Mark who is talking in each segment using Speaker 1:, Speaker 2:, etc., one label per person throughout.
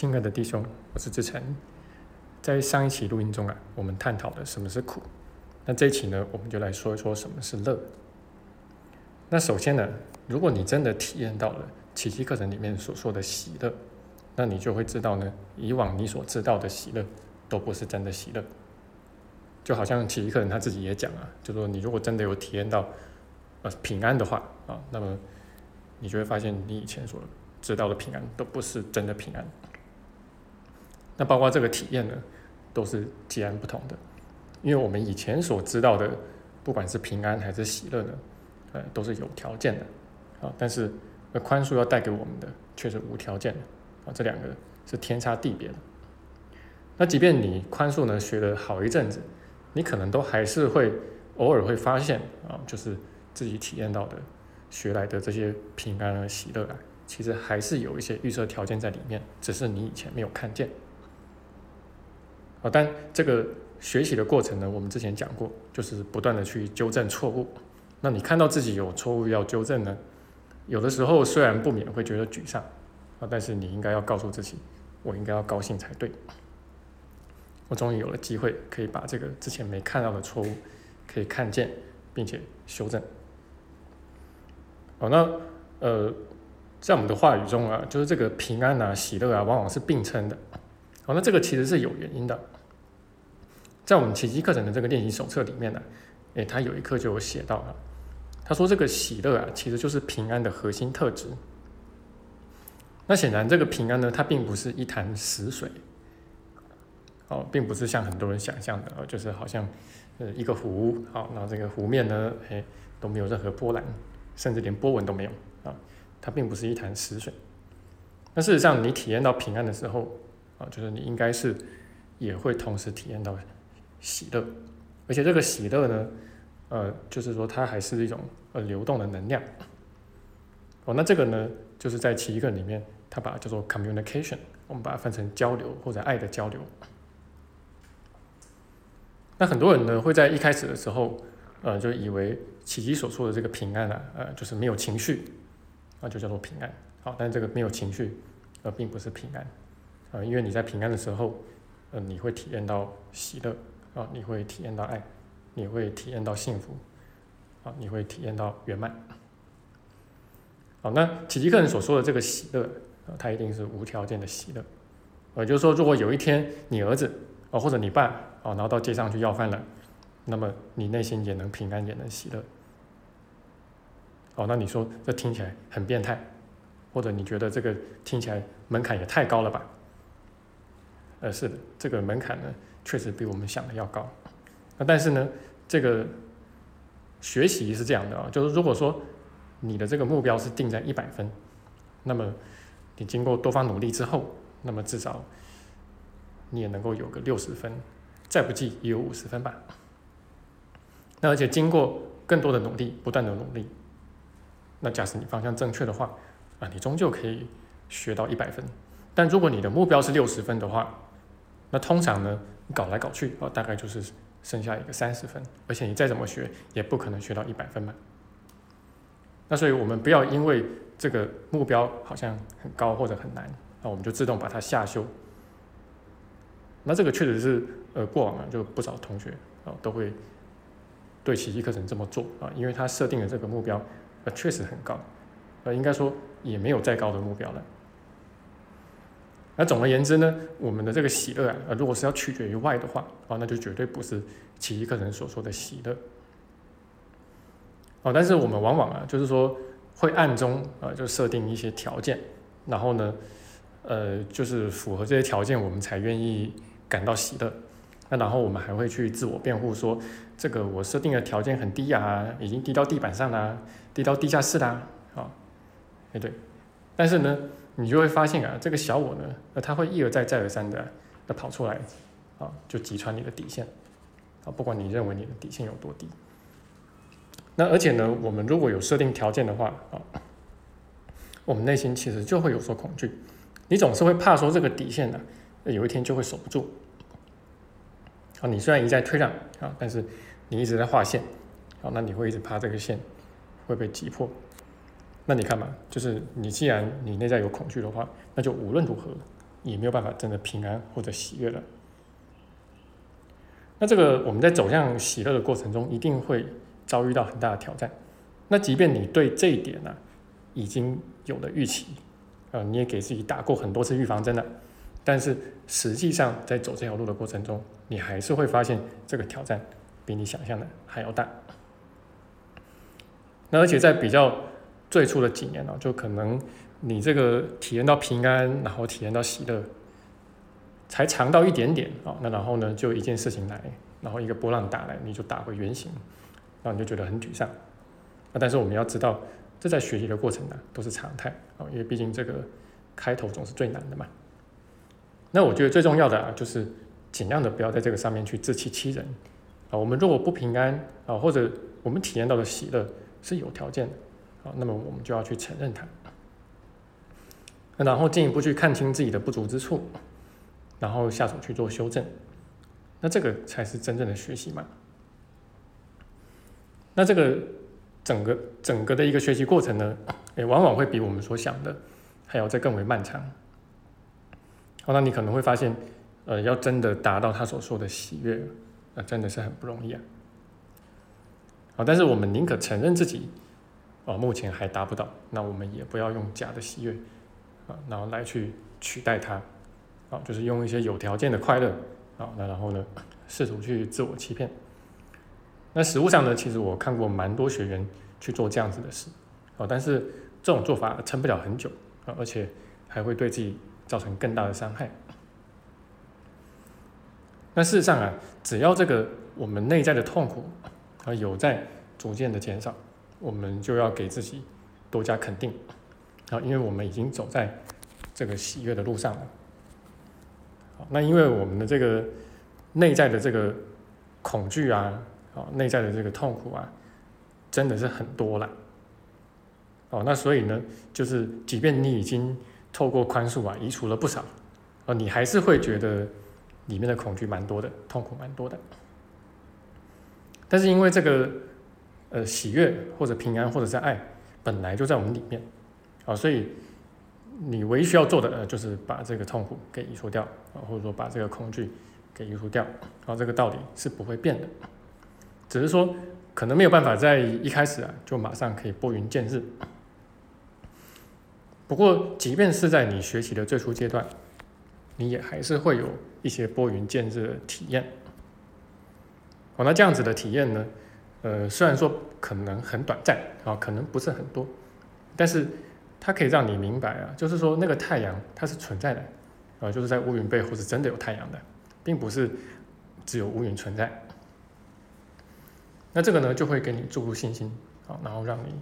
Speaker 1: 亲爱的弟兄，我是志成。在上一期录音中啊，我们探讨了什么是苦。那这一期呢，我们就来说一说什么是乐。那首先呢，如果你真的体验到了奇迹课程里面所说的喜乐，那你就会知道呢，以往你所知道的喜乐都不是真的喜乐。就好像奇迹课程他自己也讲啊，就说你如果真的有体验到呃平安的话啊，那么你就会发现你以前所知道的平安都不是真的平安。那包括这个体验呢，都是截然不同的，因为我们以前所知道的，不管是平安还是喜乐呢，呃，都是有条件的啊，但是那宽恕要带给我们的却是无条件的啊，这两个是天差地别的。那即便你宽恕呢学了好一阵子，你可能都还是会偶尔会发现啊，就是自己体验到的学来的这些平安和喜乐啊，其实还是有一些预设条件在里面，只是你以前没有看见。啊，但这个学习的过程呢，我们之前讲过，就是不断的去纠正错误。那你看到自己有错误要纠正呢，有的时候虽然不免会觉得沮丧啊，但是你应该要告诉自己，我应该要高兴才对。我终于有了机会可以把这个之前没看到的错误可以看见，并且修正。好，那呃，在我们的话语中啊，就是这个平安啊、喜乐啊，往往是并称的。好，那这个其实是有原因的。在我们奇迹课程的这个练习手册里面呢，诶，他有一课就有写到了，他说这个喜乐啊，其实就是平安的核心特质。那显然这个平安呢，它并不是一潭死水，哦，并不是像很多人想象的，就是好像呃一个湖，好，那这个湖面呢，诶都没有任何波澜，甚至连波纹都没有啊，它并不是一潭死水。那事实上，你体验到平安的时候，啊，就是你应该是也会同时体验到。喜乐，而且这个喜乐呢，呃，就是说它还是一种呃流动的能量。哦，那这个呢，就是在其一个里面，它把它叫做 communication，我们把它分成交流或者爱的交流。那很多人呢会在一开始的时候，呃，就以为奇迹所说的这个平安啊，呃，就是没有情绪，啊，就叫做平安。好，但这个没有情绪，呃，并不是平安，啊，因为你在平安的时候，呃，你会体验到喜乐。啊，你会体验到爱，你会体验到幸福，啊，你会体验到圆满。好，那奇迹客人所说的这个喜乐，啊，它一定是无条件的喜乐。呃，就是说，如果有一天你儿子，啊，或者你爸，啊，然后到街上去要饭了，那么你内心也能平安，也能喜乐。哦，那你说这听起来很变态，或者你觉得这个听起来门槛也太高了吧？呃，是的，这个门槛呢。确实比我们想的要高，那但是呢，这个学习是这样的啊，就是如果说你的这个目标是定在一百分，那么你经过多方努力之后，那么至少你也能够有个六十分，再不济也有五十分吧。那而且经过更多的努力，不断的努力，那假使你方向正确的话，啊，你终究可以学到一百分。但如果你的目标是六十分的话，那通常呢？搞来搞去，啊，大概就是剩下一个三十分，而且你再怎么学，也不可能学到一百分嘛。那所以我们不要因为这个目标好像很高或者很难，那我们就自动把它下修。那这个确实是，呃，过往啊，就不少同学啊都会对奇迹课程这么做啊，因为他设定的这个目标，呃，确实很高，呃，应该说也没有再高的目标了。那总而言之呢，我们的这个喜乐啊，呃，如果是要取决于外的话，啊，那就绝对不是其一个人所说的喜乐。哦，但是我们往往啊，就是说会暗中啊，就设定一些条件，然后呢，呃，就是符合这些条件，我们才愿意感到喜乐。那然后我们还会去自我辩护说，这个我设定的条件很低呀，已经低到地板上啦，低到地下室啦，啊，哎对，但是呢。你就会发现啊，这个小我呢，那他会一而再再而三的要跑出来，啊，就击穿你的底线，啊，不管你认为你的底线有多低。那而且呢，我们如果有设定条件的话，啊，我们内心其实就会有所恐惧，你总是会怕说这个底线呢，有一天就会守不住。啊，你虽然一再退让，啊，但是你一直在划线，啊，那你会一直怕这个线会被击破。那你看嘛，就是你既然你内在有恐惧的话，那就无论如何也没有办法真的平安或者喜悦了。那这个我们在走向喜乐的过程中，一定会遭遇到很大的挑战。那即便你对这一点呢，已经有了预期，呃，你也给自己打过很多次预防针了，但是实际上在走这条路的过程中，你还是会发现这个挑战比你想象的还要大。那而且在比较 最初的几年呢，就可能你这个体验到平安，然后体验到喜乐。才尝到一点点啊，那然后呢，就一件事情来，然后一个波浪打来，你就打回原形，然后你就觉得很沮丧。啊，但是我们要知道，这在学习的过程呢，都是常态啊，因为毕竟这个开头总是最难的嘛。那我觉得最重要的啊，就是尽量的不要在这个上面去自欺欺人啊。我们如果不平安啊，或者我们体验到的喜乐是有条件的啊，那么我们就要去承认它，然后进一步去看清自己的不足之处。然后下手去做修正，那这个才是真正的学习嘛？那这个整个整个的一个学习过程呢，也往往会比我们所想的还要再更为漫长。好，那你可能会发现，呃，要真的达到他所说的喜悦，那真的是很不容易啊。好，但是我们宁可承认自己，啊，目前还达不到，那我们也不要用假的喜悦，啊，然后来去取代它。啊，就是用一些有条件的快乐，啊，那然后呢，试图去自我欺骗。那实物上呢，其实我看过蛮多学员去做这样子的事，啊，但是这种做法撑不了很久，啊，而且还会对自己造成更大的伤害。那事实上啊，只要这个我们内在的痛苦啊有在逐渐的减少，我们就要给自己多加肯定，啊，因为我们已经走在这个喜悦的路上了。那因为我们的这个内在的这个恐惧啊，啊，内在的这个痛苦啊，真的是很多了。哦，那所以呢，就是即便你已经透过宽恕啊，移除了不少，哦，你还是会觉得里面的恐惧蛮多的，痛苦蛮多的。但是因为这个呃喜悦或者平安或者是爱，本来就在我们里面，啊，所以。你唯一需要做的呃，就是把这个痛苦给移除掉啊，或者说把这个恐惧给移除掉，然后这个道理是不会变的，只是说可能没有办法在一开始啊就马上可以拨云见日。不过，即便是在你学习的最初阶段，你也还是会有一些拨云见日的体验。哦，那这样子的体验呢，呃，虽然说可能很短暂啊，可能不是很多，但是。它可以让你明白啊，就是说那个太阳它是存在的，啊，就是在乌云背后是真的有太阳的，并不是只有乌云存在。那这个呢，就会给你注入信心，啊，然后让你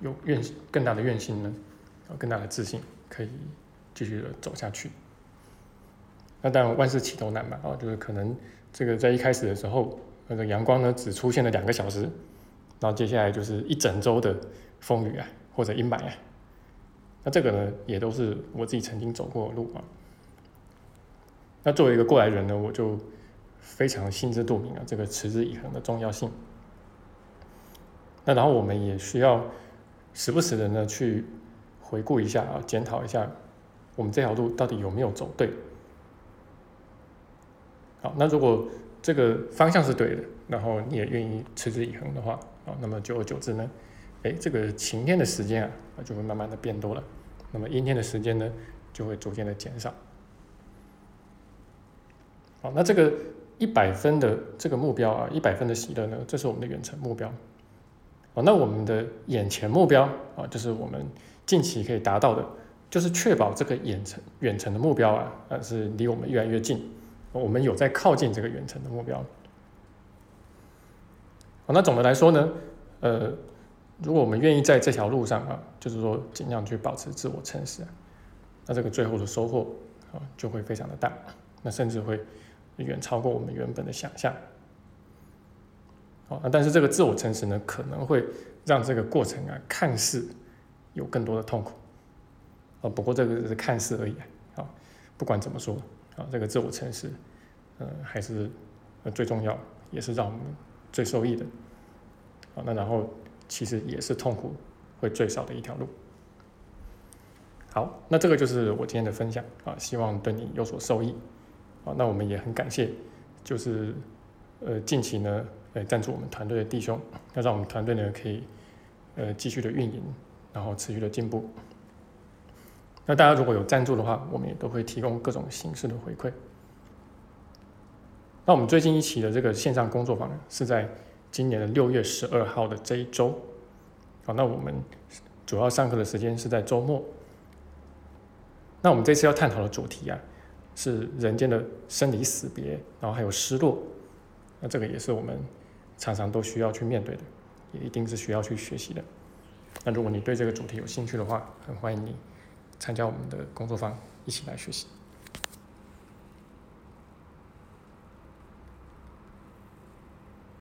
Speaker 1: 有愿更大的愿心呢，啊，更大的自信，可以继续的走下去。那当然万事起头难嘛，啊，就是可能这个在一开始的时候，那个阳光呢只出现了两个小时，然后接下来就是一整周的风雨啊，或者阴霾啊。那这个呢，也都是我自己曾经走过的路啊。那作为一个过来人呢，我就非常心知肚明啊，这个持之以恒的重要性。那然后我们也需要时不时的呢去回顾一下啊，检讨一下我们这条路到底有没有走对。好，那如果这个方向是对的，然后你也愿意持之以恒的话啊，那么久而久之呢？哎，这个晴天的时间啊，就会慢慢的变多了，那么阴天的时间呢，就会逐渐的减少。好，那这个一百分的这个目标啊，一百分的喜乐呢，这是我们的远程目标。哦，那我们的眼前目标啊，就是我们近期可以达到的，就是确保这个远程远程的目标啊，呃，是离我们越来越近，我们有在靠近这个远程的目标。好，那总的来说呢，呃。如果我们愿意在这条路上啊，就是说尽量去保持自我诚实，那这个最后的收获啊就会非常的大，那甚至会远超过我们原本的想象。好，但是这个自我诚实呢，可能会让这个过程啊看似有更多的痛苦，啊，不过这个是看似而已啊。不管怎么说啊，这个自我诚实，呃，还是最重要，也是让我们最受益的。好，那然后。其实也是痛苦会最少的一条路。好，那这个就是我今天的分享啊，希望对你有所受益啊。那我们也很感谢，就是呃近期呢，呃赞助我们团队的弟兄，那让我们团队呢可以呃继续的运营，然后持续的进步。那大家如果有赞助的话，我们也都会提供各种形式的回馈。那我们最近一期的这个线上工作坊呢，是在今年的六月十二号的这一周。好，那我们主要上课的时间是在周末。那我们这次要探讨的主题啊，是人间的生离死别，然后还有失落。那这个也是我们常常都需要去面对的，也一定是需要去学习的。那如果你对这个主题有兴趣的话，很欢迎你参加我们的工作坊，一起来学习。